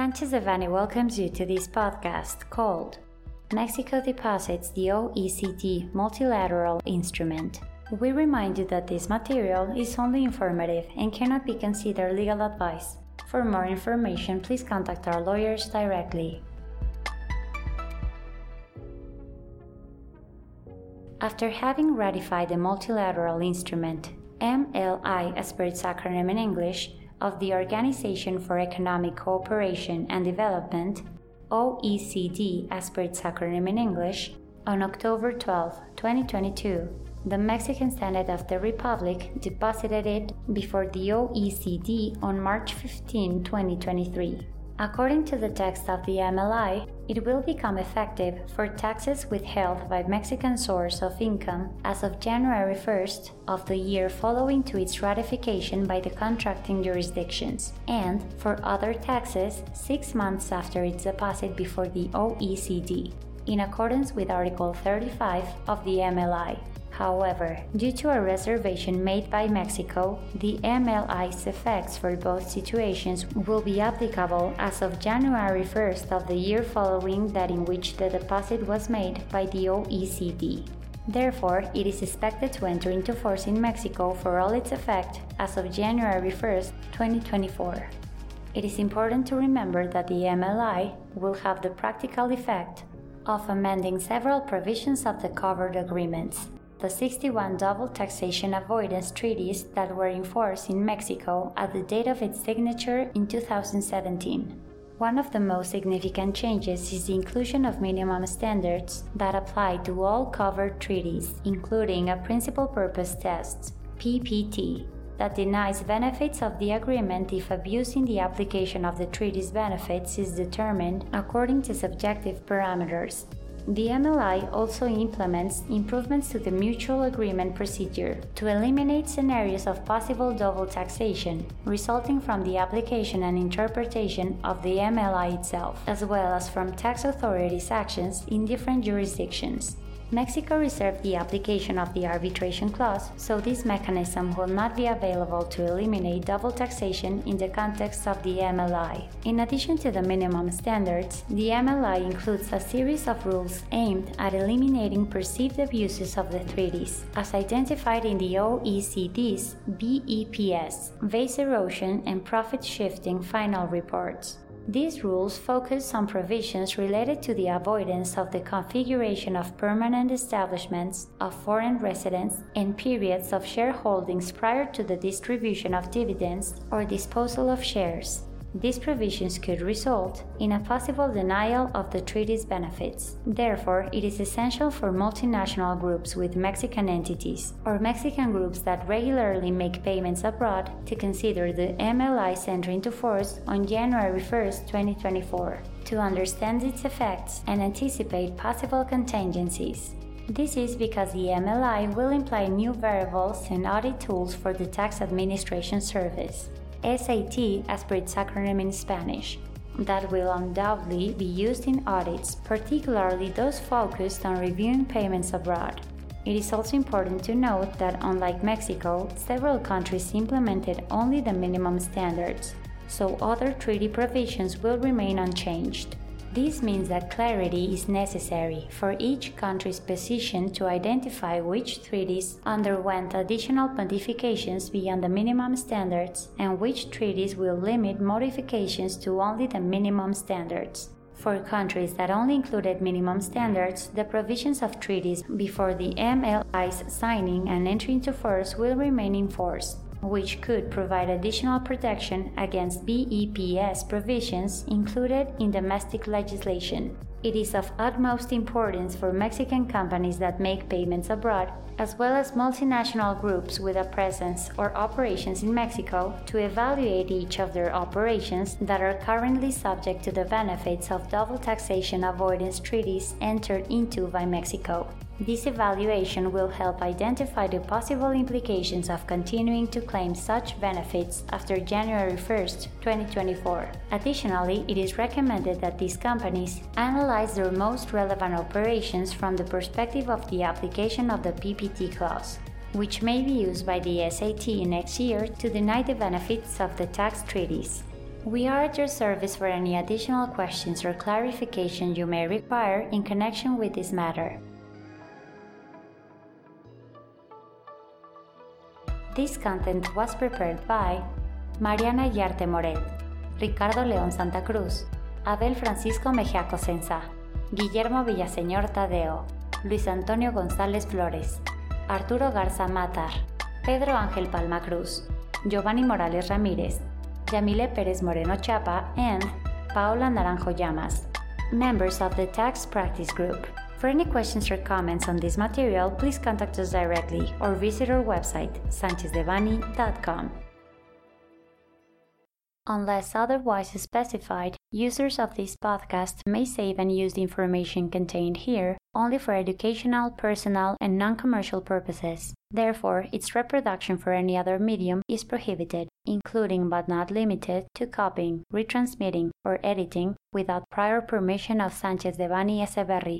Sanchez welcomes you to this podcast called Mexico Deposits the OECD Multilateral Instrument. We remind you that this material is only informative and cannot be considered legal advice. For more information, please contact our lawyers directly. After having ratified the multilateral instrument, MLI as per its acronym in English, of the Organization for Economic Cooperation and Development, OECD as per its acronym in English, on October 12, 2022, the Mexican Senate of the Republic deposited it before the OECD on March 15, 2023. According to the text of the MLI, it will become effective for taxes withheld by Mexican source of income as of January 1st of the year following to its ratification by the contracting jurisdictions, and for other taxes 6 months after its deposit before the OECD, in accordance with Article 35 of the MLI. However, due to a reservation made by Mexico, the MLI's effects for both situations will be applicable as of January 1st of the year following that in which the deposit was made by the OECD. Therefore, it is expected to enter into force in Mexico for all its effect as of January 1st, 2024. It is important to remember that the MLI will have the practical effect of amending several provisions of the covered agreements the 61 double taxation avoidance treaties that were in force in Mexico at the date of its signature in 2017. One of the most significant changes is the inclusion of minimum standards that apply to all covered treaties, including a principal purpose test, PPT, that denies benefits of the agreement if abuse in the application of the treaty's benefits is determined according to subjective parameters, the MLI also implements improvements to the mutual agreement procedure to eliminate scenarios of possible double taxation resulting from the application and interpretation of the MLI itself, as well as from tax authorities' actions in different jurisdictions. Mexico reserved the application of the arbitration clause, so this mechanism will not be available to eliminate double taxation in the context of the MLI. In addition to the minimum standards, the MLI includes a series of rules aimed at eliminating perceived abuses of the treaties, as identified in the OECD's BEPS, base erosion and profit shifting final reports. These rules focus on provisions related to the avoidance of the configuration of permanent establishments of foreign residents in periods of shareholdings prior to the distribution of dividends or disposal of shares. These provisions could result in a possible denial of the treaty's benefits. Therefore, it is essential for multinational groups with Mexican entities or Mexican groups that regularly make payments abroad to consider the MLI's entry into force on January 1, 2024, to understand its effects and anticipate possible contingencies. This is because the MLI will imply new variables and audit tools for the Tax Administration Service. SAT as per its acronym in Spanish, that will undoubtedly be used in audits, particularly those focused on reviewing payments abroad. It is also important to note that, unlike Mexico, several countries implemented only the minimum standards, so other treaty provisions will remain unchanged. This means that clarity is necessary for each country's position to identify which treaties underwent additional modifications beyond the minimum standards and which treaties will limit modifications to only the minimum standards. For countries that only included minimum standards, the provisions of treaties before the MLI's signing and entry into force will remain in force which could provide additional protection against BEPS provisions included in domestic legislation. It is of utmost importance for Mexican companies that make payments abroad, as well as multinational groups with a presence or operations in Mexico, to evaluate each of their operations that are currently subject to the benefits of double taxation avoidance treaties entered into by Mexico. This evaluation will help identify the possible implications of continuing to claim such benefits after January 1, 2024. Additionally, it is recommended that these companies analyze their most relevant operations from the perspective of the application of the PPT clause, which may be used by the SAT next year to deny the benefits of the tax treaties. We are at your service for any additional questions or clarification you may require in connection with this matter. This content was prepared by Mariana Yarte Moret, Ricardo León Santa Cruz, Abel Francisco Mejiaco Sensa, Guillermo Villaseñor Tadeo, Luis Antonio González Flores, Arturo Garza Matar, Pedro Ángel Palma Cruz, Giovanni Morales Ramírez, Yamile Pérez Moreno Chapa, and Paola Naranjo Llamas, members of the Tax Practice Group. For any questions or comments on this material, please contact us directly or visit our website, sanchezdevanny.com. Unless otherwise specified, users of this podcast may save and use the information contained here only for educational, personal, and non commercial purposes. Therefore, its reproduction for any other medium is prohibited, including but not limited to copying, retransmitting, or editing without prior permission of Sanchez Echeverri.